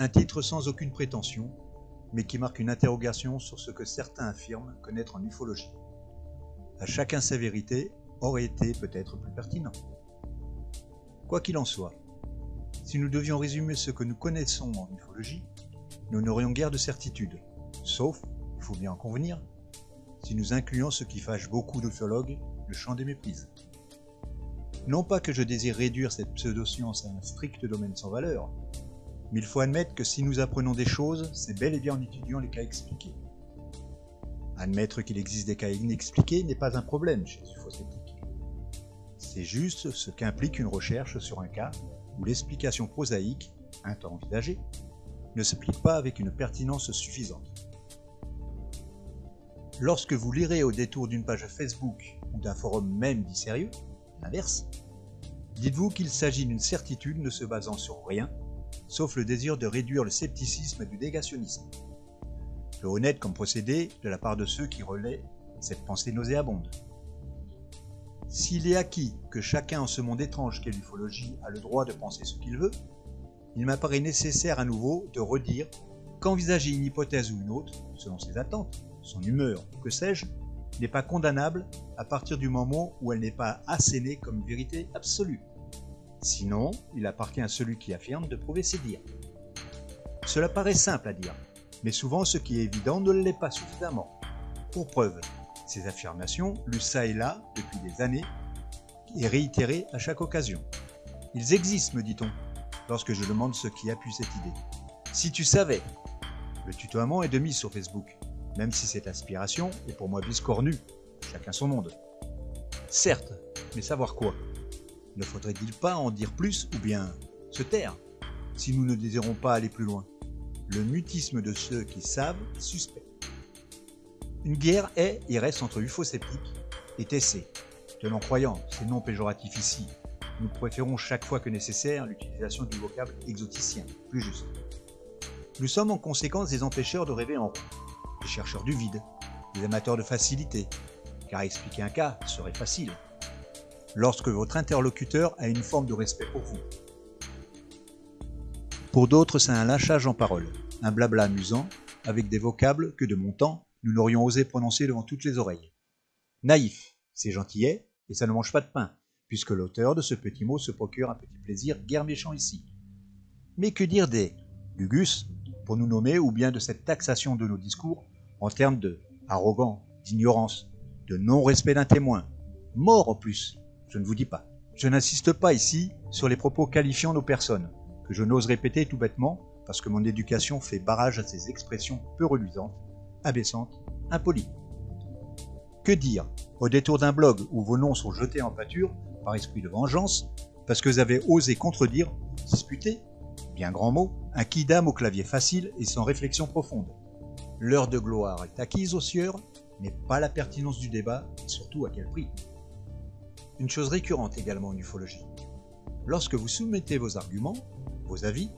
Un titre sans aucune prétention, mais qui marque une interrogation sur ce que certains affirment connaître en ufologie. À chacun sa vérité aurait été peut-être plus pertinent. Quoi qu'il en soit, si nous devions résumer ce que nous connaissons en ufologie, nous n'aurions guère de certitude, sauf, il faut bien en convenir, si nous incluons ce qui fâche beaucoup d'ufologues, le champ des méprises. Non pas que je désire réduire cette pseudo-science à un strict domaine sans valeur, mais il faut admettre que si nous apprenons des choses, c'est bel et bien en étudiant les cas expliqués. Admettre qu'il existe des cas inexpliqués n'est pas un problème chez les ufosceptiques. C'est juste ce qu'implique une recherche sur un cas où l'explication prosaïque, un temps envisagée, ne s'applique pas avec une pertinence suffisante. Lorsque vous lirez au détour d'une page Facebook ou d'un forum même dit sérieux, l'inverse, dites-vous qu'il s'agit d'une certitude ne se basant sur rien, sauf le désir de réduire le scepticisme du négationnisme. Peu honnête comme procédé de la part de ceux qui relaient cette pensée nauséabonde. S'il est acquis que chacun en ce monde étrange qu'est l'ufologie a le droit de penser ce qu'il veut, il m'apparaît nécessaire à nouveau de redire qu'envisager une hypothèse ou une autre, selon ses attentes, son humeur que sais-je, n'est pas condamnable à partir du moment où elle n'est pas assénée comme vérité absolue. Sinon, il appartient à celui qui affirme de prouver ses dires. Cela paraît simple à dire, mais souvent ce qui est évident ne l'est pas suffisamment. Pour preuve, ces affirmations, lues ça et là depuis des années, et réitérées à chaque occasion. Ils existent, me dit-on, lorsque je demande ce qui appuie cette idée. Si tu savais Le tutoiement est de mise sur Facebook, même si cette aspiration est pour moi biscornue, chacun son monde. Certes, mais savoir quoi? Ne faudrait-il pas en dire plus ou bien se taire si nous ne désirons pas aller plus loin? Le mutisme de ceux qui savent suspect. Une guerre est et reste entre UFO-sceptiques et TC. Tenons croyants, c'est non péjoratif ici. Nous préférons chaque fois que nécessaire l'utilisation du vocable exoticien, plus juste. Nous sommes en conséquence des empêcheurs de rêver en rond, des chercheurs du vide, des amateurs de facilité, car expliquer un cas serait facile, lorsque votre interlocuteur a une forme de respect pour vous. Pour d'autres, c'est un lâchage en parole, un blabla amusant, avec des vocables que de mon temps, nous n'aurions osé prononcer devant toutes les oreilles. Naïf, c'est gentillet, et ça ne mange pas de pain, puisque l'auteur de ce petit mot se procure un petit plaisir guère méchant ici. Mais que dire des Gugus, pour nous nommer, ou bien de cette taxation de nos discours en termes de arrogant, d'ignorance, de non-respect d'un témoin, mort en plus, je ne vous dis pas. Je n'insiste pas ici sur les propos qualifiant nos personnes, que je n'ose répéter tout bêtement parce que mon éducation fait barrage à ces expressions peu reluisantes, abaissantes, impolies. Que dire au détour d'un blog où vos noms sont jetés en pâture par esprit de vengeance parce que vous avez osé contredire, disputer, bien grand mot, un kidam au clavier facile et sans réflexion profonde. L'heure de gloire est acquise aux sieurs, mais pas la pertinence du débat, et surtout à quel prix? Une chose récurrente également en ufologie. Lorsque vous soumettez vos arguments, vos avis,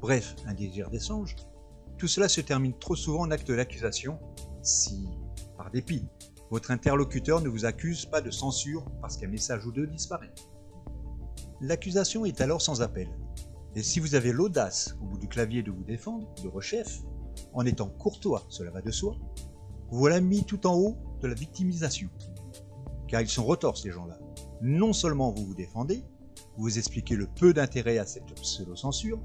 bref, un désir d'échange, tout cela se termine trop souvent en acte d'accusation, si, par dépit, votre interlocuteur ne vous accuse pas de censure parce qu'un message ou deux disparaît. L'accusation est alors sans appel. Et si vous avez l'audace au bout du clavier de vous défendre, de rechef, en étant courtois, cela va de soi, vous voilà mis tout en haut de la victimisation. Car ils sont retors ces gens-là. Non seulement vous vous défendez, vous expliquez le peu d'intérêt à cette pseudo-censure,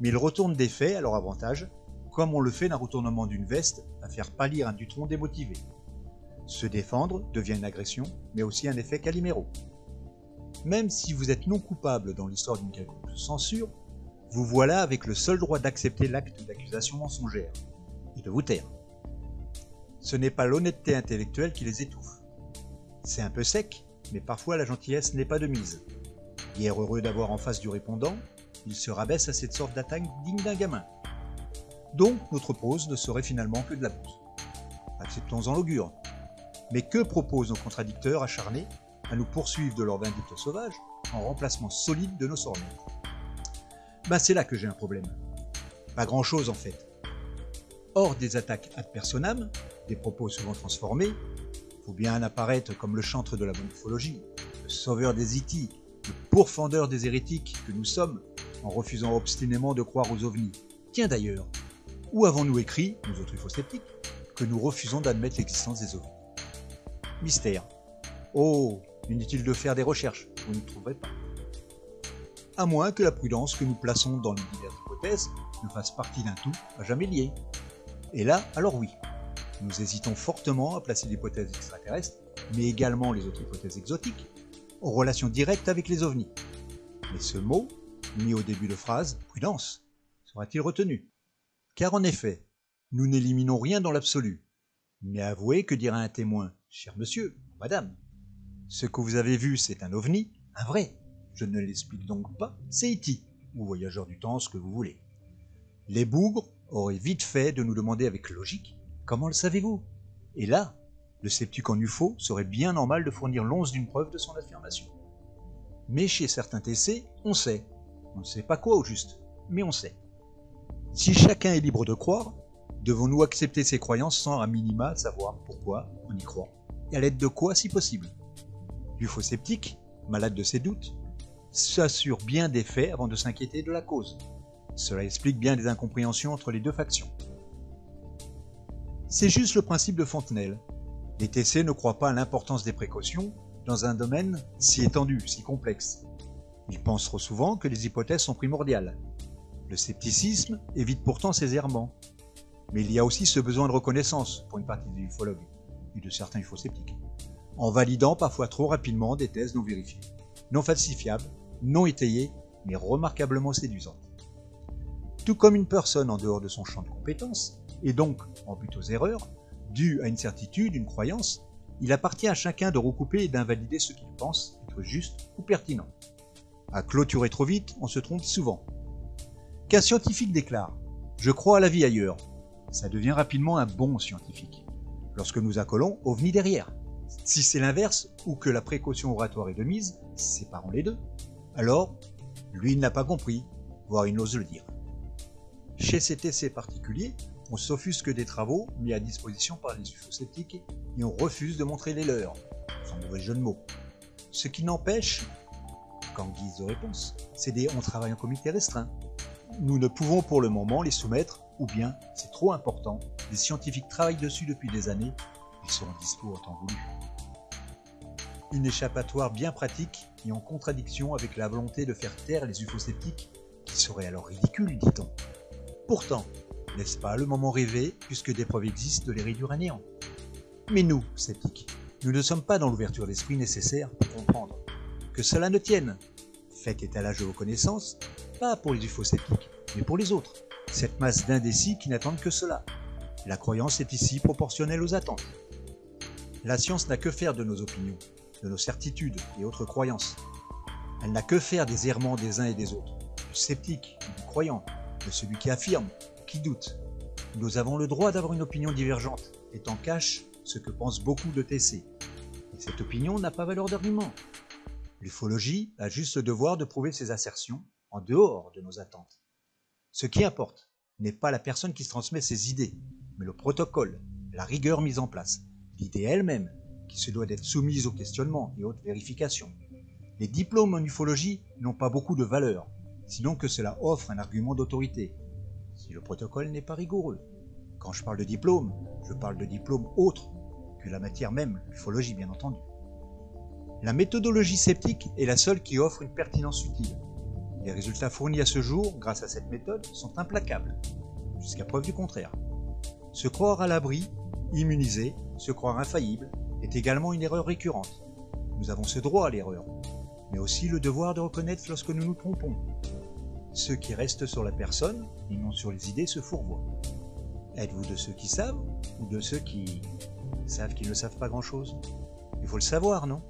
mais ils retournent des faits à leur avantage, comme on le fait d'un retournement d'une veste à faire pâlir un dutron démotivé. Se défendre devient une agression, mais aussi un effet caliméro. Même si vous êtes non coupable dans l'histoire d'une quelconque censure, vous voilà avec le seul droit d'accepter l'acte d'accusation mensongère et de vous taire. Ce n'est pas l'honnêteté intellectuelle qui les étouffe. C'est un peu sec, mais parfois la gentillesse n'est pas de mise. Hier heureux d'avoir en face du répondant, il se rabaisse à cette sorte d'attaque digne d'un gamin. Donc notre pause ne serait finalement que de la pause. Acceptons-en l'augure. Mais que proposent nos contradicteurs acharnés à nous poursuivre de leur vindicte sauvage en remplacement solide de nos sornettes? Bah c'est là que j'ai un problème. Pas grand-chose en fait. Hors des attaques ad personam, des propos souvent transformés, faut bien apparaître comme le chantre de la bonne ufologie, le sauveur des itis, le pourfendeur des hérétiques que nous sommes, en refusant obstinément de croire aux ovnis. Tiens d'ailleurs, où avons-nous écrit, nous autres sceptiques, que nous refusons d'admettre l'existence des ovnis? Mystère. Oh, inutile de faire des recherches, vous ne trouverez pas. À moins que la prudence que nous plaçons dans les diverses hypothèses ne fasse partie d'un tout à jamais lié. Et là, alors oui, nous hésitons fortement à placer l'hypothèse extraterrestre, mais également les autres hypothèses exotiques, en relation directe avec les ovnis. Mais ce mot, mis au début de phrase, prudence, sera-t-il retenu? Car en effet, nous n'éliminons rien dans l'absolu. Mais avouez que dira un témoin, cher monsieur, madame, ce que vous avez vu, c'est un ovni, un vrai. Je ne l'explique donc pas, c'est E.T., ou voyageur du temps, ce que vous voulez. Les bougres auraient vite fait de nous demander avec logique Comment le savez-vous? Et là, le sceptique en UFO serait bien normal de fournir l'once d'une preuve de son affirmation. Mais chez certains TC, on sait. On ne sait pas quoi au juste, mais on sait. Si chacun est libre de croire, devons-nous accepter ses croyances sans à minima savoir pourquoi on y croit? Et à l'aide de quoi si possible? L'UFO sceptique, malade de ses doutes, s'assure bien des faits avant de s'inquiéter de la cause. Cela explique bien des incompréhensions entre les deux factions. C'est juste le principe de Fontenelle. Les TC ne croient pas à l'importance des précautions dans un domaine si étendu, si complexe. Ils pensent trop souvent que les hypothèses sont primordiales. Le scepticisme évite pourtant ces errements. Mais il y a aussi ce besoin de reconnaissance pour une partie des ufologues et de certains ufosceptiques, en validant parfois trop rapidement des thèses non vérifiées, non falsifiables, non étayées, mais remarquablement séduisantes. Tout comme une personne en dehors de son champ de compétences et donc en but aux erreurs, dues à une certitude, une croyance, il appartient à chacun de recouper et d'invalider ce qu'il pense être juste ou pertinent. À clôturer trop vite, on se trompe souvent. Qu'un scientifique déclare Je crois à la vie ailleurs, ça devient rapidement un bon scientifique. Lorsque nous accolons OVNI derrière. Si c'est l'inverse, ou que la précaution oratoire est de mise, séparons les deux, alors lui n'a pas compris, voire il n'ose le dire. Chez ces TC particuliers, on s'offusque des travaux mis à disposition par les ufosceptiques et on refuse de montrer les leurs, sans mauvais jeu de mots. Ce qui n'empêche, qu'en guise de réponse, c'est des on travaille en comité restreint. Nous ne pouvons pour le moment les soumettre, ou bien, c'est trop important, les scientifiques travaillent dessus depuis des années, ils seront dispo en temps voulu. Une échappatoire bien pratique et en contradiction avec la volonté de faire taire les ufosceptiques, qui serait alors ridicule, dit-on. Pourtant, n'est-ce pas le moment rêvé, puisque des preuves existent de les réduire à néant Mais nous, sceptiques, nous ne sommes pas dans l'ouverture d'esprit nécessaire pour comprendre. Que cela ne tienne. Faites étalage de vos connaissances, pas pour les UFO sceptiques, mais pour les autres. Cette masse d'indécis qui n'attendent que cela. La croyance est ici proportionnelle aux attentes. La science n'a que faire de nos opinions, de nos certitudes et autres croyances. Elle n'a que faire des errements des uns et des autres, du sceptique, du croyant, de celui qui affirme, qui doute. Nous avons le droit d'avoir une opinion divergente, étant cache ce que pensent beaucoup de TC. Et cette opinion n'a pas valeur d'argument. L'ufologie a juste le devoir de prouver ses assertions en dehors de nos attentes. Ce qui importe n'est pas la personne qui se transmet ses idées, mais le protocole, la rigueur mise en place, l'idée elle-même, qui se doit d'être soumise au questionnement et haute vérification. Les diplômes en ufologie n'ont pas beaucoup de valeur, sinon que cela offre un argument d'autorité, si le protocole n'est pas rigoureux. Quand je parle de diplôme, je parle de diplôme autre que la matière même, l'ufologie bien entendu. La méthodologie sceptique est la seule qui offre une pertinence utile. Les résultats fournis à ce jour, grâce à cette méthode, sont implacables, jusqu'à preuve du contraire. Se croire à l'abri, immunisé, se croire infaillible, est également une erreur récurrente. Nous avons ce droit à l'erreur, mais aussi le devoir de reconnaître lorsque nous nous trompons, ceux qui restent sur la personne et non sur les idées se fourvoient. Êtes-vous de ceux qui savent ou de ceux qui savent qu'ils ne savent pas grand-chose? Il faut le savoir, non?